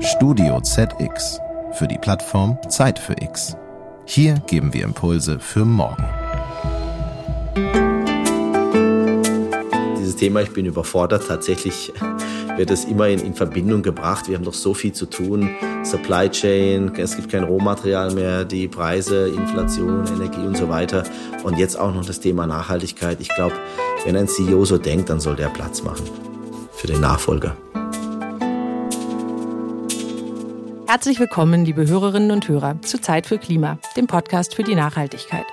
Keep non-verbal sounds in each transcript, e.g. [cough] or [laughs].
Studio ZX für die Plattform Zeit für X. Hier geben wir Impulse für morgen. Dieses Thema, ich bin überfordert, tatsächlich wird es immer in, in, Verbindung gebracht. Wir haben doch so viel zu tun. Supply Chain, es gibt kein Rohmaterial mehr, die Preise, Inflation, Energie und so weiter. Und jetzt auch noch das Thema Nachhaltigkeit. Ich glaube, wenn ein CEO so denkt, dann soll der Platz machen für den Nachfolger. Herzlich willkommen, liebe Hörerinnen und Hörer, zu Zeit für Klima, dem Podcast für die Nachhaltigkeit.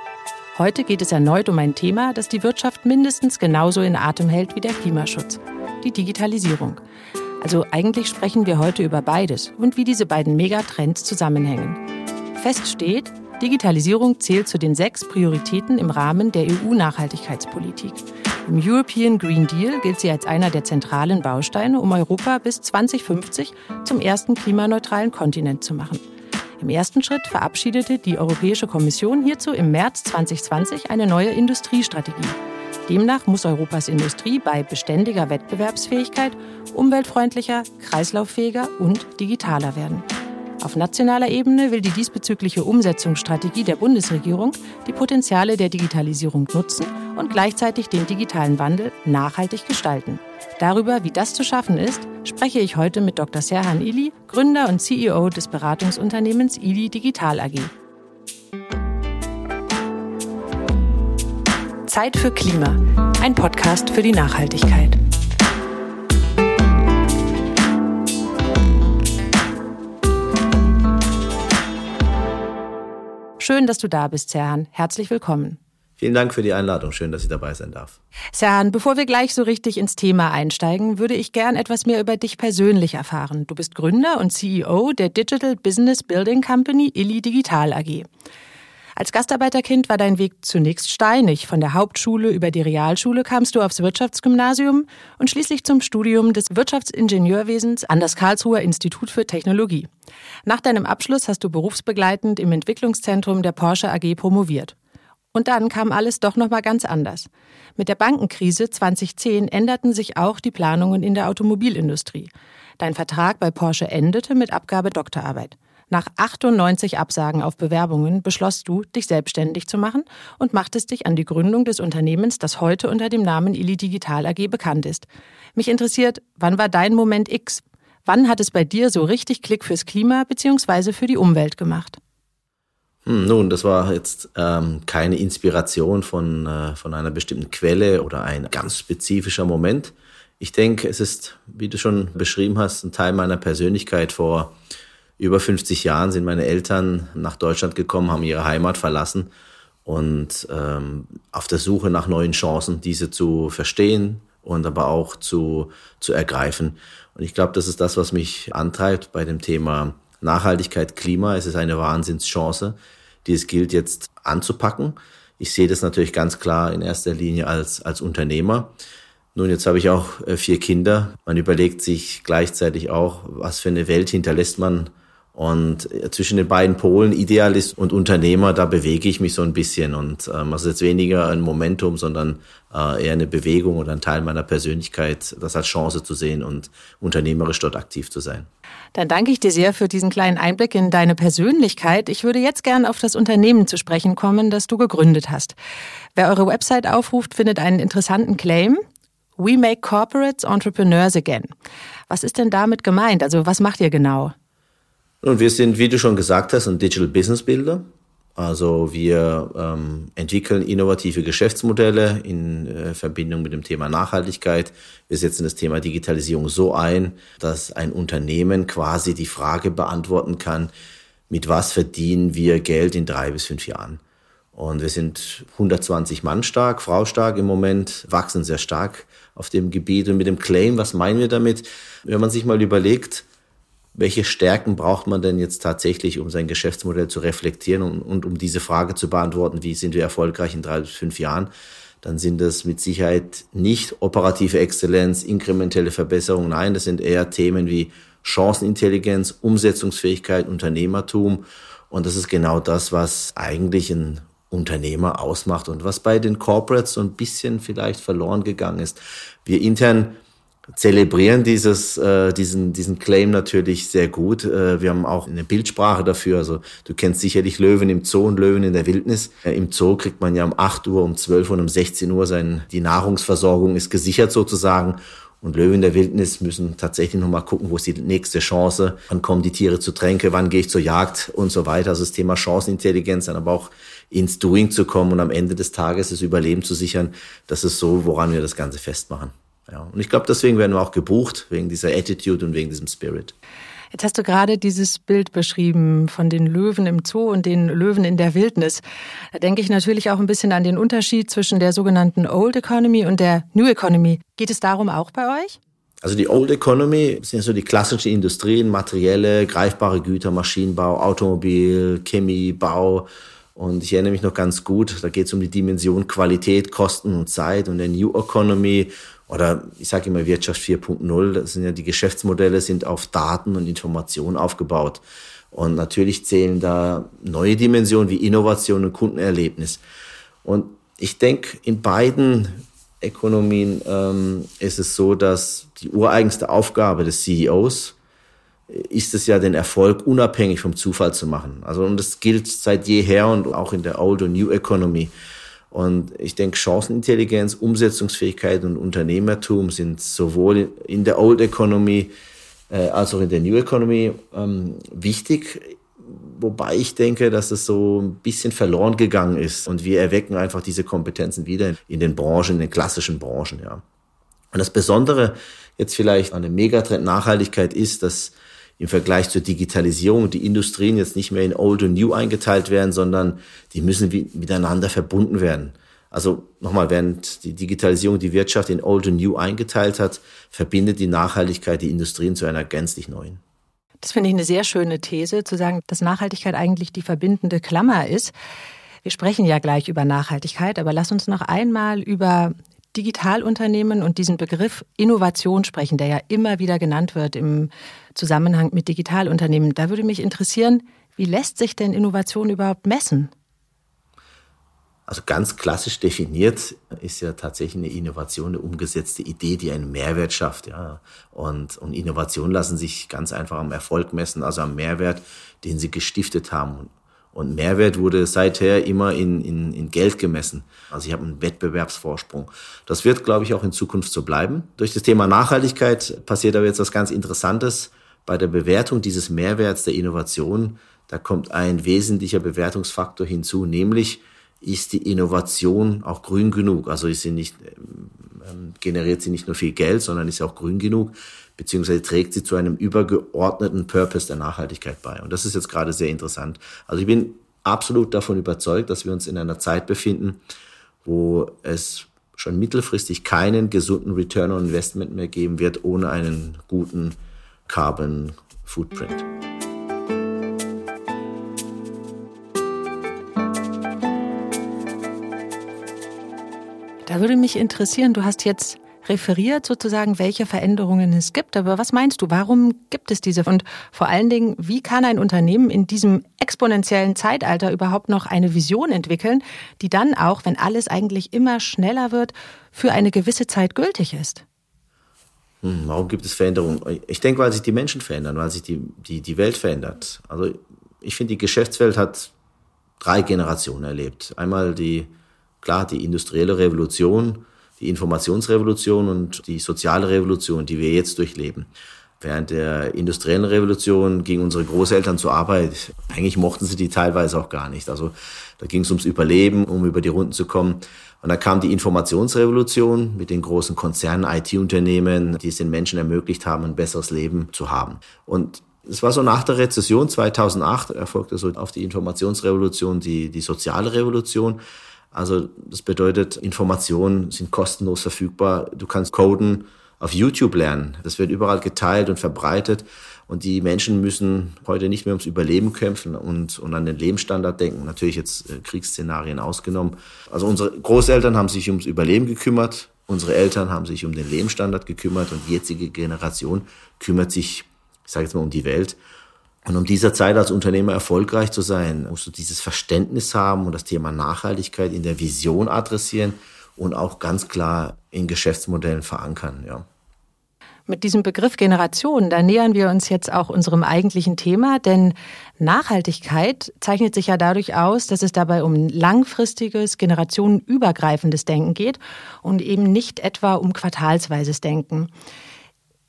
Heute geht es erneut um ein Thema, das die Wirtschaft mindestens genauso in Atem hält wie der Klimaschutz, die Digitalisierung. Also eigentlich sprechen wir heute über beides und wie diese beiden Megatrends zusammenhängen. Fest steht, Digitalisierung zählt zu den sechs Prioritäten im Rahmen der EU-Nachhaltigkeitspolitik. Im European Green Deal gilt sie als einer der zentralen Bausteine, um Europa bis 2050 zum ersten klimaneutralen Kontinent zu machen. Im ersten Schritt verabschiedete die Europäische Kommission hierzu im März 2020 eine neue Industriestrategie. Demnach muss Europas Industrie bei beständiger Wettbewerbsfähigkeit umweltfreundlicher, kreislauffähiger und digitaler werden. Auf nationaler Ebene will die diesbezügliche Umsetzungsstrategie der Bundesregierung die Potenziale der Digitalisierung nutzen und gleichzeitig den digitalen Wandel nachhaltig gestalten. Darüber, wie das zu schaffen ist, spreche ich heute mit Dr. Serhan Ili, Gründer und CEO des Beratungsunternehmens Ili Digital AG. Zeit für Klima, ein Podcast für die Nachhaltigkeit. Schön, dass du da bist, Serhan. Herzlich willkommen. Vielen Dank für die Einladung. Schön, dass ich dabei sein darf. Serhan, bevor wir gleich so richtig ins Thema einsteigen, würde ich gern etwas mehr über dich persönlich erfahren. Du bist Gründer und CEO der Digital Business Building Company Illy Digital AG. Als Gastarbeiterkind war dein Weg zunächst steinig. Von der Hauptschule über die Realschule kamst du aufs Wirtschaftsgymnasium und schließlich zum Studium des Wirtschaftsingenieurwesens an das Karlsruher Institut für Technologie. Nach deinem Abschluss hast du berufsbegleitend im Entwicklungszentrum der Porsche AG promoviert. Und dann kam alles doch noch mal ganz anders. Mit der Bankenkrise 2010 änderten sich auch die Planungen in der Automobilindustrie. Dein Vertrag bei Porsche endete mit Abgabe Doktorarbeit. Nach 98 Absagen auf Bewerbungen beschlossst du, dich selbstständig zu machen und machtest dich an die Gründung des Unternehmens, das heute unter dem Namen Ili Digital AG bekannt ist. Mich interessiert, wann war dein Moment X? Wann hat es bei dir so richtig Klick fürs Klima bzw. für die Umwelt gemacht? Hm, nun, das war jetzt ähm, keine Inspiration von, äh, von einer bestimmten Quelle oder ein ganz spezifischer Moment. Ich denke, es ist, wie du schon beschrieben hast, ein Teil meiner Persönlichkeit vor über 50 Jahren sind meine Eltern nach Deutschland gekommen, haben ihre Heimat verlassen und ähm, auf der Suche nach neuen Chancen, diese zu verstehen und aber auch zu, zu ergreifen. Und ich glaube, das ist das, was mich antreibt bei dem Thema Nachhaltigkeit, Klima. Es ist eine Wahnsinnschance, die es gilt jetzt anzupacken. Ich sehe das natürlich ganz klar in erster Linie als, als Unternehmer. Nun, jetzt habe ich auch äh, vier Kinder. Man überlegt sich gleichzeitig auch, was für eine Welt hinterlässt man und äh, zwischen den beiden Polen, Idealist und Unternehmer, da bewege ich mich so ein bisschen. Und ähm, also jetzt weniger ein Momentum, sondern äh, eher eine Bewegung oder ein Teil meiner Persönlichkeit, das als Chance zu sehen und unternehmerisch dort aktiv zu sein. Dann danke ich dir sehr für diesen kleinen Einblick in deine Persönlichkeit. Ich würde jetzt gerne auf das Unternehmen zu sprechen kommen, das du gegründet hast. Wer eure Website aufruft, findet einen interessanten Claim. We make corporates entrepreneurs again. Was ist denn damit gemeint? Also was macht ihr genau? Und wir sind, wie du schon gesagt hast, ein Digital Business Builder. Also wir ähm, entwickeln innovative Geschäftsmodelle in äh, Verbindung mit dem Thema Nachhaltigkeit. Wir setzen das Thema Digitalisierung so ein, dass ein Unternehmen quasi die Frage beantworten kann, mit was verdienen wir Geld in drei bis fünf Jahren. Und wir sind 120 Mann stark, Frau stark im Moment, wachsen sehr stark auf dem Gebiet. Und mit dem Claim, was meinen wir damit? Wenn man sich mal überlegt, welche Stärken braucht man denn jetzt tatsächlich, um sein Geschäftsmodell zu reflektieren und, und um diese Frage zu beantworten, wie sind wir erfolgreich in drei bis fünf Jahren, dann sind das mit Sicherheit nicht operative Exzellenz, inkrementelle Verbesserungen. Nein, das sind eher Themen wie Chancenintelligenz, Umsetzungsfähigkeit, Unternehmertum. Und das ist genau das, was eigentlich ein Unternehmer ausmacht und was bei den Corporates so ein bisschen vielleicht verloren gegangen ist. Wir intern zelebrieren dieses, äh, diesen, diesen Claim natürlich sehr gut. Äh, wir haben auch eine Bildsprache dafür. Also du kennst sicherlich Löwen im Zoo und Löwen in der Wildnis. Äh, Im Zoo kriegt man ja um 8 Uhr, um 12 Uhr und um 16 Uhr sein, die Nahrungsversorgung ist gesichert sozusagen. Und Löwen der Wildnis müssen tatsächlich nochmal gucken, wo ist die nächste Chance, wann kommen die Tiere zu Tränke, wann gehe ich zur Jagd und so weiter. Also das Thema Chancenintelligenz, dann aber auch ins Doing zu kommen und am Ende des Tages das Überleben zu sichern, das ist so, woran wir das Ganze festmachen. Ja, und ich glaube, deswegen werden wir auch gebucht, wegen dieser Attitude und wegen diesem Spirit. Jetzt hast du gerade dieses Bild beschrieben von den Löwen im Zoo und den Löwen in der Wildnis. Da denke ich natürlich auch ein bisschen an den Unterschied zwischen der sogenannten Old Economy und der New Economy. Geht es darum auch bei euch? Also die Old Economy sind so die klassischen Industrien, materielle, greifbare Güter, Maschinenbau, Automobil, Chemie, Bau. Und ich erinnere mich noch ganz gut, da geht es um die Dimension Qualität, Kosten und Zeit. Und der New Economy oder ich sage immer Wirtschaft 4.0, das sind ja die Geschäftsmodelle sind auf Daten und Informationen aufgebaut. Und natürlich zählen da neue Dimensionen wie Innovation und Kundenerlebnis. Und ich denke, in beiden Ökonomien ähm, ist es so, dass die ureigenste Aufgabe des CEOs ist es ja, den Erfolg unabhängig vom Zufall zu machen. Also und das gilt seit jeher und auch in der Old und New Economy. Und ich denke, Chancenintelligenz, Umsetzungsfähigkeit und Unternehmertum sind sowohl in der Old Economy äh, als auch in der New Economy ähm, wichtig. Wobei ich denke, dass es so ein bisschen verloren gegangen ist. Und wir erwecken einfach diese Kompetenzen wieder in den Branchen, in den klassischen Branchen, ja. Und das Besondere jetzt vielleicht an dem Megatrend Nachhaltigkeit ist, dass im Vergleich zur Digitalisierung die Industrien jetzt nicht mehr in Old und New eingeteilt werden, sondern die müssen miteinander verbunden werden. Also nochmal, während die Digitalisierung die Wirtschaft in Old und New eingeteilt hat, verbindet die Nachhaltigkeit die Industrien zu einer gänzlich neuen. Das finde ich eine sehr schöne These, zu sagen, dass Nachhaltigkeit eigentlich die verbindende Klammer ist. Wir sprechen ja gleich über Nachhaltigkeit, aber lass uns noch einmal über Digitalunternehmen und diesen Begriff Innovation sprechen, der ja immer wieder genannt wird im Zusammenhang mit Digitalunternehmen. Da würde mich interessieren, wie lässt sich denn Innovation überhaupt messen? Also ganz klassisch definiert ist ja tatsächlich eine Innovation eine umgesetzte Idee, die einen Mehrwert schafft. Ja. Und, und Innovationen lassen sich ganz einfach am Erfolg messen, also am Mehrwert, den sie gestiftet haben. Und Mehrwert wurde seither immer in, in, in Geld gemessen. Also ich habe einen Wettbewerbsvorsprung. Das wird, glaube ich, auch in Zukunft so bleiben. Durch das Thema Nachhaltigkeit passiert aber jetzt was ganz Interessantes. Bei der Bewertung dieses Mehrwerts der Innovation, da kommt ein wesentlicher Bewertungsfaktor hinzu, nämlich ist die Innovation auch grün genug? Also ist sie nicht, ähm, generiert sie nicht nur viel Geld, sondern ist sie auch grün genug? Beziehungsweise trägt sie zu einem übergeordneten Purpose der Nachhaltigkeit bei. Und das ist jetzt gerade sehr interessant. Also ich bin absolut davon überzeugt, dass wir uns in einer Zeit befinden, wo es schon mittelfristig keinen gesunden Return on Investment mehr geben wird ohne einen guten Carbon Footprint. Da würde mich interessieren, du hast jetzt referiert sozusagen, welche Veränderungen es gibt. Aber was meinst du, warum gibt es diese? Und vor allen Dingen, wie kann ein Unternehmen in diesem exponentiellen Zeitalter überhaupt noch eine Vision entwickeln, die dann auch, wenn alles eigentlich immer schneller wird, für eine gewisse Zeit gültig ist? Hm, warum gibt es Veränderungen? Ich denke, weil sich die Menschen verändern, weil sich die, die, die Welt verändert. Also ich finde, die Geschäftswelt hat drei Generationen erlebt. Einmal die, klar, die industrielle Revolution, die Informationsrevolution und die soziale Revolution, die wir jetzt durchleben. Während der industriellen Revolution gingen unsere Großeltern zur Arbeit. Eigentlich mochten sie die teilweise auch gar nicht. Also da ging es ums Überleben, um über die Runden zu kommen. Und dann kam die Informationsrevolution mit den großen Konzernen, IT-Unternehmen, die es den Menschen ermöglicht haben, ein besseres Leben zu haben. Und es war so nach der Rezession 2008 erfolgte so auf die Informationsrevolution die, die soziale Revolution. Also das bedeutet, Informationen sind kostenlos verfügbar. Du kannst Coden auf YouTube lernen. Das wird überall geteilt und verbreitet. Und die Menschen müssen heute nicht mehr ums Überleben kämpfen und, und an den Lebensstandard denken. Natürlich jetzt äh, Kriegsszenarien ausgenommen. Also unsere Großeltern haben sich ums Überleben gekümmert. Unsere Eltern haben sich um den Lebensstandard gekümmert und die jetzige Generation kümmert sich, ich sage jetzt mal, um die Welt. Und um dieser Zeit als Unternehmer erfolgreich zu sein, musst du dieses Verständnis haben und das Thema Nachhaltigkeit in der Vision adressieren und auch ganz klar in Geschäftsmodellen verankern, ja. Mit diesem Begriff Generation, da nähern wir uns jetzt auch unserem eigentlichen Thema, denn Nachhaltigkeit zeichnet sich ja dadurch aus, dass es dabei um langfristiges, generationenübergreifendes Denken geht und eben nicht etwa um quartalsweises Denken.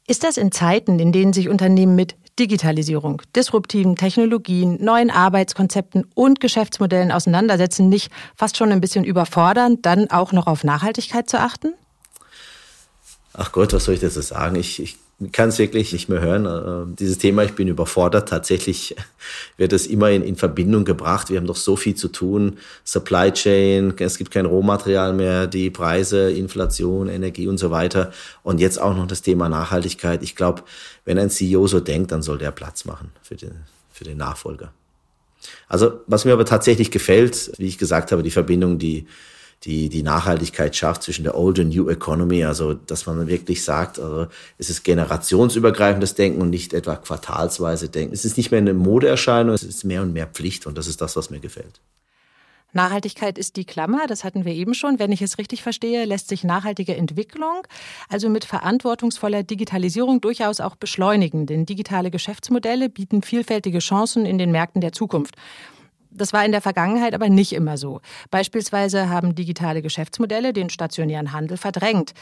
Ist das in Zeiten, in denen sich Unternehmen mit Digitalisierung, disruptiven Technologien, neuen Arbeitskonzepten und Geschäftsmodellen auseinandersetzen, nicht fast schon ein bisschen überfordernd, dann auch noch auf Nachhaltigkeit zu achten? Ach Gott, was soll ich dazu sagen? Ich, ich kann es wirklich nicht mehr hören. Äh, dieses Thema, ich bin überfordert. Tatsächlich [laughs] wird es immer in, in Verbindung gebracht. Wir haben doch so viel zu tun. Supply Chain, es gibt kein Rohmaterial mehr, die Preise, Inflation, Energie und so weiter. Und jetzt auch noch das Thema Nachhaltigkeit. Ich glaube, wenn ein CEO so denkt, dann soll der Platz machen für den, für den Nachfolger. Also, was mir aber tatsächlich gefällt, wie ich gesagt habe, die Verbindung, die die, die Nachhaltigkeit schafft zwischen der Old und New Economy, also dass man wirklich sagt, also es ist generationsübergreifendes Denken und nicht etwa quartalsweise Denken. Es ist nicht mehr eine Modeerscheinung, es ist mehr und mehr Pflicht und das ist das, was mir gefällt. Nachhaltigkeit ist die Klammer, das hatten wir eben schon. Wenn ich es richtig verstehe, lässt sich nachhaltige Entwicklung, also mit verantwortungsvoller Digitalisierung, durchaus auch beschleunigen. Denn digitale Geschäftsmodelle bieten vielfältige Chancen in den Märkten der Zukunft. Das war in der Vergangenheit aber nicht immer so. Beispielsweise haben digitale Geschäftsmodelle den stationären Handel verdrängt.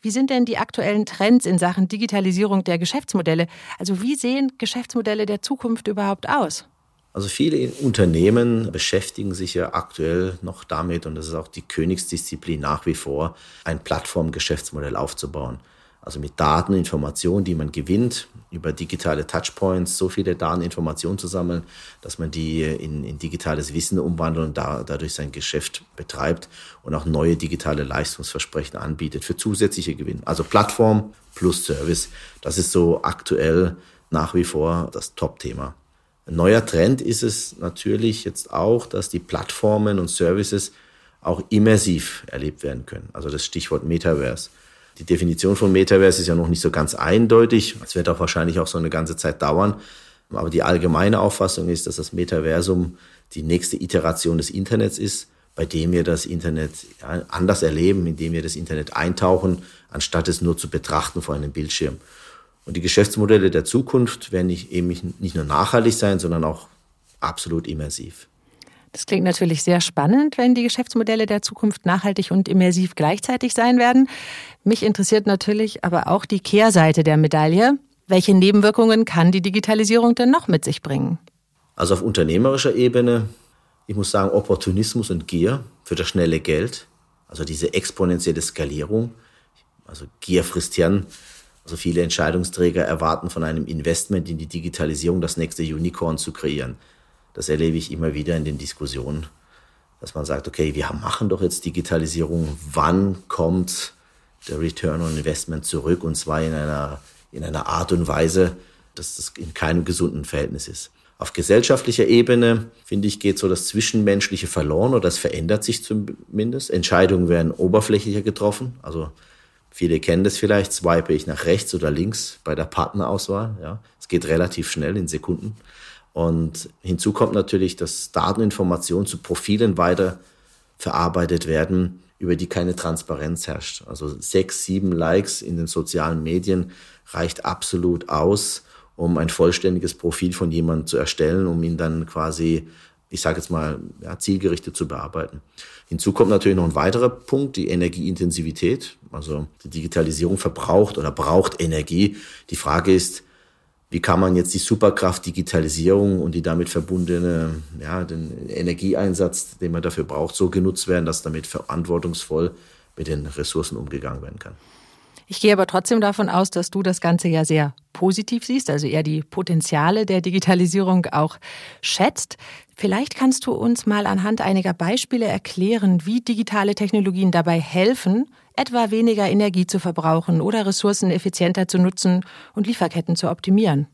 Wie sind denn die aktuellen Trends in Sachen Digitalisierung der Geschäftsmodelle? Also wie sehen Geschäftsmodelle der Zukunft überhaupt aus? Also viele Unternehmen beschäftigen sich ja aktuell noch damit, und das ist auch die Königsdisziplin nach wie vor, ein Plattformgeschäftsmodell aufzubauen. Also mit Daten, Informationen, die man gewinnt, über digitale Touchpoints, so viele Daten, Informationen zu sammeln, dass man die in, in digitales Wissen umwandelt und da, dadurch sein Geschäft betreibt und auch neue digitale Leistungsversprechen anbietet für zusätzliche Gewinn. Also Plattform plus Service, das ist so aktuell nach wie vor das Top-Thema. Ein neuer Trend ist es natürlich jetzt auch, dass die Plattformen und Services auch immersiv erlebt werden können. Also das Stichwort Metaverse. Die Definition von Metaverse ist ja noch nicht so ganz eindeutig. Es wird auch wahrscheinlich auch so eine ganze Zeit dauern. Aber die allgemeine Auffassung ist, dass das Metaversum die nächste Iteration des Internets ist, bei dem wir das Internet anders erleben, indem wir das Internet eintauchen, anstatt es nur zu betrachten vor einem Bildschirm. Und die Geschäftsmodelle der Zukunft werden nicht, eben nicht nur nachhaltig sein, sondern auch absolut immersiv. Das klingt natürlich sehr spannend, wenn die Geschäftsmodelle der Zukunft nachhaltig und immersiv gleichzeitig sein werden. Mich interessiert natürlich aber auch die Kehrseite der Medaille. Welche Nebenwirkungen kann die Digitalisierung denn noch mit sich bringen? Also auf unternehmerischer Ebene, ich muss sagen, Opportunismus und Gier für das schnelle Geld, also diese exponentielle Skalierung. Also Gier frisst Hirn. Also viele Entscheidungsträger erwarten von einem Investment in die Digitalisierung das nächste Unicorn zu kreieren. Das erlebe ich immer wieder in den Diskussionen, dass man sagt, okay, wir machen doch jetzt Digitalisierung. Wann kommt der Return on Investment zurück? Und zwar in einer, in einer Art und Weise, dass das in keinem gesunden Verhältnis ist. Auf gesellschaftlicher Ebene, finde ich, geht so das Zwischenmenschliche verloren oder das verändert sich zumindest. Entscheidungen werden oberflächlicher getroffen. Also viele kennen das vielleicht, swipe ich nach rechts oder links bei der Partnerauswahl. Ja, es geht relativ schnell in Sekunden. Und hinzu kommt natürlich, dass Dateninformationen zu Profilen weiter verarbeitet werden, über die keine Transparenz herrscht. Also sechs, sieben Likes in den sozialen Medien reicht absolut aus, um ein vollständiges Profil von jemandem zu erstellen, um ihn dann quasi, ich sage jetzt mal, ja, zielgerichtet zu bearbeiten. Hinzu kommt natürlich noch ein weiterer Punkt, die Energieintensivität. Also die Digitalisierung verbraucht oder braucht Energie. Die Frage ist, wie kann man jetzt die Superkraft Digitalisierung und die damit verbundene, ja, den Energieeinsatz, den man dafür braucht, so genutzt werden, dass damit verantwortungsvoll mit den Ressourcen umgegangen werden kann. Ich gehe aber trotzdem davon aus, dass du das Ganze ja sehr positiv siehst, also eher die Potenziale der Digitalisierung auch schätzt. Vielleicht kannst du uns mal anhand einiger Beispiele erklären, wie digitale Technologien dabei helfen, etwa weniger Energie zu verbrauchen oder Ressourcen effizienter zu nutzen und Lieferketten zu optimieren.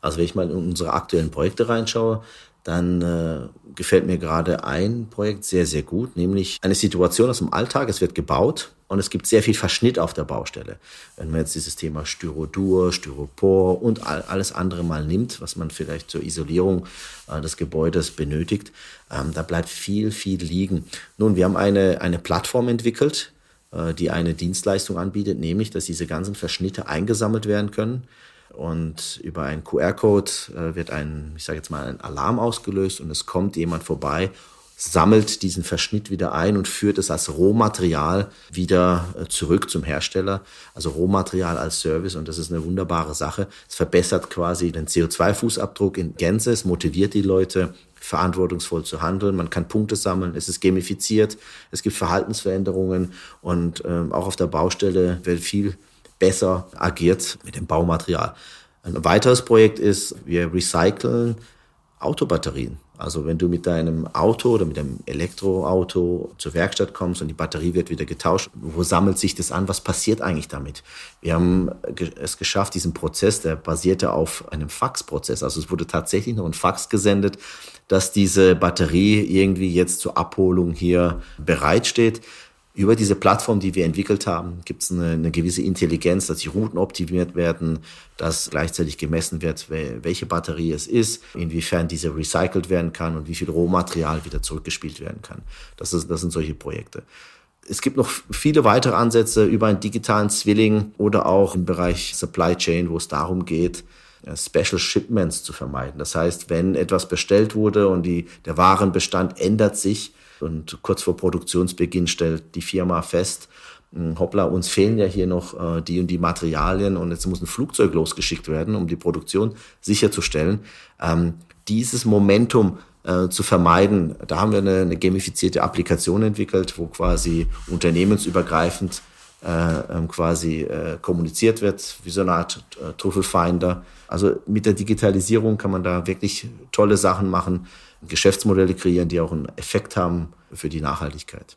Also wenn ich mal in unsere aktuellen Projekte reinschaue, dann äh, gefällt mir gerade ein Projekt sehr, sehr gut, nämlich eine Situation aus dem Alltag. Es wird gebaut und es gibt sehr viel Verschnitt auf der Baustelle. Wenn man jetzt dieses Thema Styrodur, Styropor und all, alles andere mal nimmt, was man vielleicht zur Isolierung äh, des Gebäudes benötigt, ähm, da bleibt viel, viel liegen. Nun, wir haben eine, eine Plattform entwickelt, äh, die eine Dienstleistung anbietet, nämlich, dass diese ganzen Verschnitte eingesammelt werden können. Und über einen QR-Code äh, wird ein, ich sage jetzt mal, ein Alarm ausgelöst und es kommt jemand vorbei sammelt diesen Verschnitt wieder ein und führt es als Rohmaterial wieder äh, zurück zum Hersteller. Also Rohmaterial als Service und das ist eine wunderbare Sache. Es verbessert quasi den CO2-Fußabdruck in Gänze, es motiviert die Leute, verantwortungsvoll zu handeln. Man kann Punkte sammeln, es ist gamifiziert, es gibt Verhaltensveränderungen und ähm, auch auf der Baustelle wird viel besser agiert mit dem Baumaterial. Ein weiteres Projekt ist, wir recyceln Autobatterien. Also wenn du mit deinem Auto oder mit einem Elektroauto zur Werkstatt kommst und die Batterie wird wieder getauscht, wo sammelt sich das an? Was passiert eigentlich damit? Wir haben es geschafft, diesen Prozess, der basierte auf einem Faxprozess. Also es wurde tatsächlich noch ein Fax gesendet, dass diese Batterie irgendwie jetzt zur Abholung hier bereitsteht über diese Plattform, die wir entwickelt haben, gibt es eine, eine, gewisse Intelligenz, dass die Routen optimiert werden, dass gleichzeitig gemessen wird, welche Batterie es ist, inwiefern diese recycelt werden kann und wie viel Rohmaterial wieder zurückgespielt werden kann. Das, ist, das sind solche Projekte. Es gibt noch viele weitere Ansätze über einen digitalen Zwilling oder auch im Bereich Supply Chain, wo es darum geht, äh, Special Shipments zu vermeiden. Das heißt, wenn etwas bestellt wurde und die, der Warenbestand ändert sich, und kurz vor Produktionsbeginn stellt die Firma fest, hm, hoppla, uns fehlen ja hier noch äh, die und die Materialien und jetzt muss ein Flugzeug losgeschickt werden, um die Produktion sicherzustellen. Ähm, dieses Momentum äh, zu vermeiden, da haben wir eine, eine gamifizierte Applikation entwickelt, wo quasi unternehmensübergreifend äh, ähm, quasi äh, kommuniziert wird, wie so eine Art äh, Trüffelfinder. Also mit der Digitalisierung kann man da wirklich tolle Sachen machen. Geschäftsmodelle kreieren, die auch einen Effekt haben für die Nachhaltigkeit.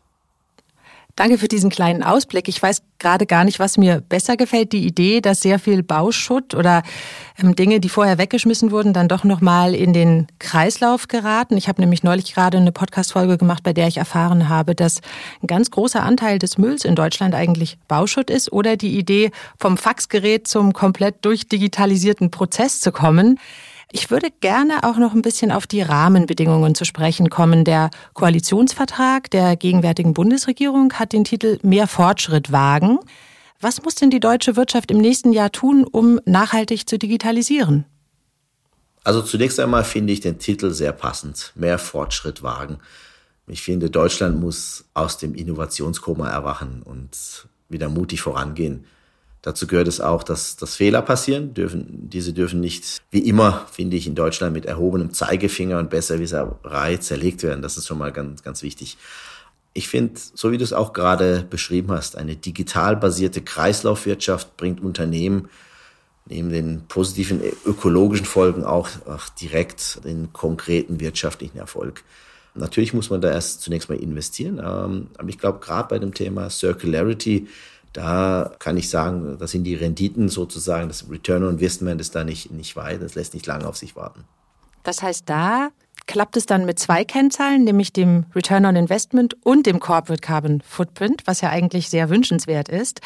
Danke für diesen kleinen Ausblick. Ich weiß gerade gar nicht, was mir besser gefällt. Die Idee, dass sehr viel Bauschutt oder ähm, Dinge, die vorher weggeschmissen wurden, dann doch nochmal in den Kreislauf geraten. Ich habe nämlich neulich gerade eine Podcast-Folge gemacht, bei der ich erfahren habe, dass ein ganz großer Anteil des Mülls in Deutschland eigentlich Bauschutt ist. Oder die Idee, vom Faxgerät zum komplett durchdigitalisierten Prozess zu kommen. Ich würde gerne auch noch ein bisschen auf die Rahmenbedingungen zu sprechen kommen. Der Koalitionsvertrag der gegenwärtigen Bundesregierung hat den Titel Mehr Fortschritt wagen. Was muss denn die deutsche Wirtschaft im nächsten Jahr tun, um nachhaltig zu digitalisieren? Also zunächst einmal finde ich den Titel sehr passend. Mehr Fortschritt wagen. Ich finde, Deutschland muss aus dem Innovationskoma erwachen und wieder mutig vorangehen. Dazu gehört es auch, dass, dass Fehler passieren. Dürfen, diese dürfen nicht, wie immer, finde ich, in Deutschland mit erhobenem Zeigefinger und Besserwisserei zerlegt werden. Das ist schon mal ganz, ganz wichtig. Ich finde, so wie du es auch gerade beschrieben hast, eine digital basierte Kreislaufwirtschaft bringt Unternehmen neben den positiven ökologischen Folgen auch, auch direkt den konkreten wirtschaftlichen Erfolg. Natürlich muss man da erst zunächst mal investieren, ähm, aber ich glaube, gerade bei dem Thema Circularity da kann ich sagen, das sind die Renditen sozusagen, das Return on Investment ist da nicht, nicht weit, das lässt nicht lange auf sich warten. Das heißt, da klappt es dann mit zwei Kennzahlen, nämlich dem Return on Investment und dem Corporate Carbon Footprint, was ja eigentlich sehr wünschenswert ist.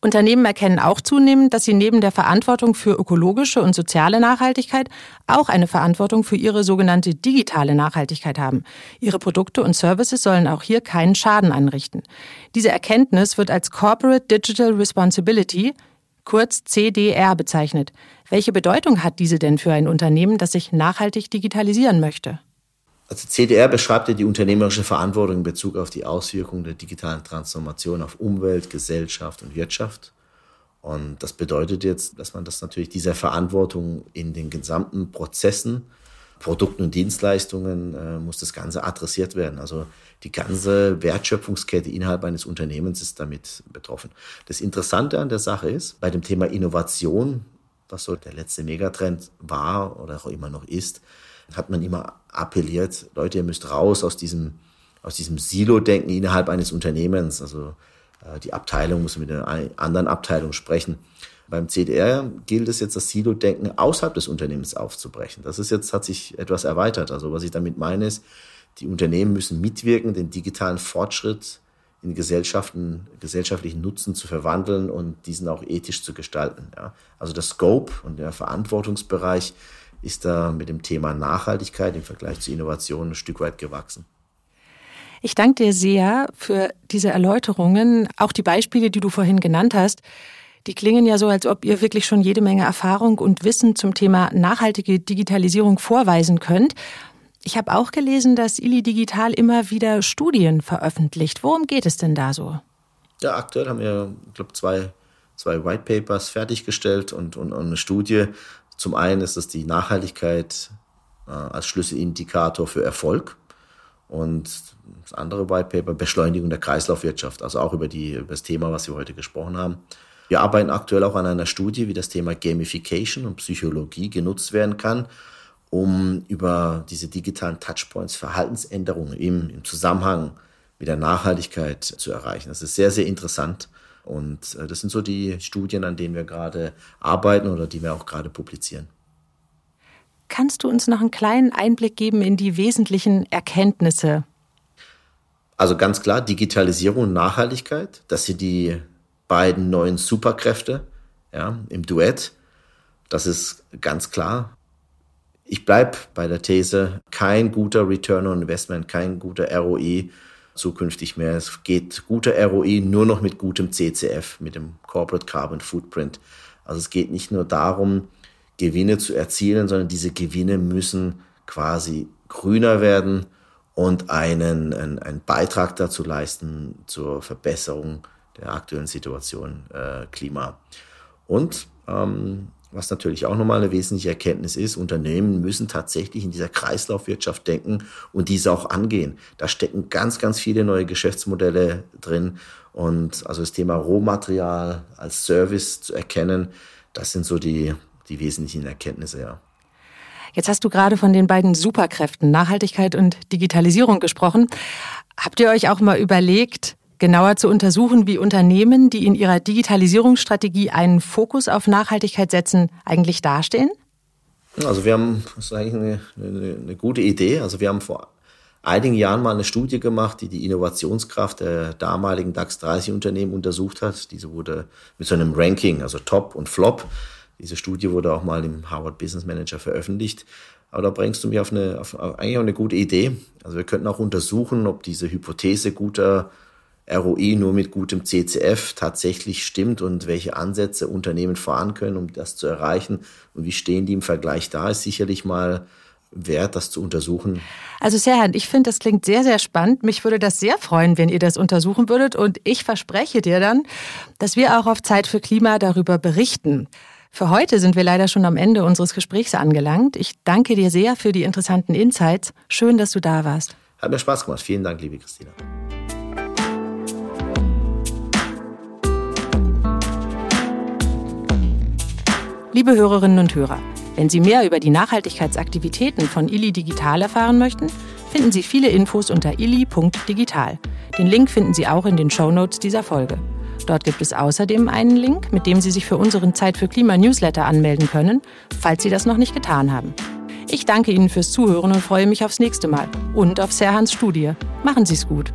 Unternehmen erkennen auch zunehmend, dass sie neben der Verantwortung für ökologische und soziale Nachhaltigkeit auch eine Verantwortung für ihre sogenannte digitale Nachhaltigkeit haben. Ihre Produkte und Services sollen auch hier keinen Schaden anrichten. Diese Erkenntnis wird als Corporate Digital Responsibility kurz CDR bezeichnet. Welche Bedeutung hat diese denn für ein Unternehmen, das sich nachhaltig digitalisieren möchte? Also CDR beschreibt ja die unternehmerische Verantwortung in Bezug auf die Auswirkungen der digitalen Transformation auf Umwelt, Gesellschaft und Wirtschaft. Und das bedeutet jetzt, dass man das natürlich dieser Verantwortung in den gesamten Prozessen, Produkten und Dienstleistungen äh, muss das Ganze adressiert werden. Also die ganze Wertschöpfungskette innerhalb eines Unternehmens ist damit betroffen. Das Interessante an der Sache ist, bei dem Thema Innovation, was so der letzte Megatrend war oder auch immer noch ist, hat man immer appelliert, Leute, ihr müsst raus aus diesem, aus diesem Silo-Denken innerhalb eines Unternehmens. Also äh, die Abteilung muss mit einer anderen Abteilung sprechen. Beim CDR gilt es jetzt, das Silo-Denken außerhalb des Unternehmens aufzubrechen. Das ist jetzt, hat sich etwas erweitert. Also was ich damit meine ist, die Unternehmen müssen mitwirken, den digitalen Fortschritt in Gesellschaften, gesellschaftlichen Nutzen zu verwandeln und diesen auch ethisch zu gestalten. Ja. Also der Scope und der Verantwortungsbereich ist da mit dem Thema Nachhaltigkeit im Vergleich zu Innovation ein Stück weit gewachsen. Ich danke dir sehr für diese Erläuterungen, auch die Beispiele, die du vorhin genannt hast. Die klingen ja so, als ob ihr wirklich schon jede Menge Erfahrung und Wissen zum Thema nachhaltige Digitalisierung vorweisen könnt. Ich habe auch gelesen, dass Ili Digital immer wieder Studien veröffentlicht. Worum geht es denn da so? Ja, aktuell haben wir, ich glaube, zwei, zwei White Papers fertiggestellt und, und, und eine Studie. Zum einen ist es die Nachhaltigkeit äh, als Schlüsselindikator für Erfolg. Und das andere White Paper, Beschleunigung der Kreislaufwirtschaft, also auch über, die, über das Thema, was wir heute gesprochen haben. Wir arbeiten aktuell auch an einer Studie, wie das Thema Gamification und Psychologie genutzt werden kann, um über diese digitalen Touchpoints Verhaltensänderungen im, im Zusammenhang mit der Nachhaltigkeit zu erreichen. Das ist sehr, sehr interessant. Und äh, das sind so die Studien, an denen wir gerade arbeiten oder die wir auch gerade publizieren. Kannst du uns noch einen kleinen Einblick geben in die wesentlichen Erkenntnisse? Also ganz klar, Digitalisierung und Nachhaltigkeit, das sind die beiden neuen Superkräfte ja, im Duett. Das ist ganz klar. Ich bleibe bei der These, kein guter Return on Investment, kein guter ROI zukünftig mehr. Es geht guter ROI nur noch mit gutem CCF, mit dem Corporate Carbon Footprint. Also es geht nicht nur darum, Gewinne zu erzielen, sondern diese Gewinne müssen quasi grüner werden und einen, einen, einen Beitrag dazu leisten zur Verbesserung der aktuellen Situation äh, Klima. Und ähm, was natürlich auch nochmal eine wesentliche Erkenntnis ist, Unternehmen müssen tatsächlich in dieser Kreislaufwirtschaft denken und diese auch angehen. Da stecken ganz, ganz viele neue Geschäftsmodelle drin. Und also das Thema Rohmaterial als Service zu erkennen, das sind so die, die wesentlichen Erkenntnisse, ja. Jetzt hast du gerade von den beiden Superkräften Nachhaltigkeit und Digitalisierung gesprochen. Habt ihr euch auch mal überlegt, genauer zu untersuchen, wie Unternehmen, die in ihrer Digitalisierungsstrategie einen Fokus auf Nachhaltigkeit setzen, eigentlich dastehen? Also wir haben, das ist eigentlich eine, eine, eine gute Idee. Also wir haben vor einigen Jahren mal eine Studie gemacht, die die Innovationskraft der damaligen DAX 30 Unternehmen untersucht hat. Diese wurde mit so einem Ranking, also Top und Flop, diese Studie wurde auch mal im Harvard Business Manager veröffentlicht. Aber da bringst du mich auf eine, auf eigentlich auf eine gute Idee. Also wir könnten auch untersuchen, ob diese Hypothese guter ROI nur mit gutem CCF tatsächlich stimmt und welche Ansätze Unternehmen fahren können, um das zu erreichen und wie stehen die im Vergleich da, ist sicherlich mal wert, das zu untersuchen. Also Serhan, ich finde, das klingt sehr, sehr spannend. Mich würde das sehr freuen, wenn ihr das untersuchen würdet. Und ich verspreche dir dann, dass wir auch auf Zeit für Klima darüber berichten. Für heute sind wir leider schon am Ende unseres Gesprächs angelangt. Ich danke dir sehr für die interessanten Insights. Schön, dass du da warst. Hat mir Spaß gemacht. Vielen Dank, liebe Christina. Liebe Hörerinnen und Hörer, wenn Sie mehr über die Nachhaltigkeitsaktivitäten von Illy Digital erfahren möchten, finden Sie viele Infos unter illy.digital. Den Link finden Sie auch in den Show Notes dieser Folge. Dort gibt es außerdem einen Link, mit dem Sie sich für unseren Zeit für Klima Newsletter anmelden können, falls Sie das noch nicht getan haben. Ich danke Ihnen fürs Zuhören und freue mich aufs nächste Mal und auf Serhans Studie. Machen Sie es gut.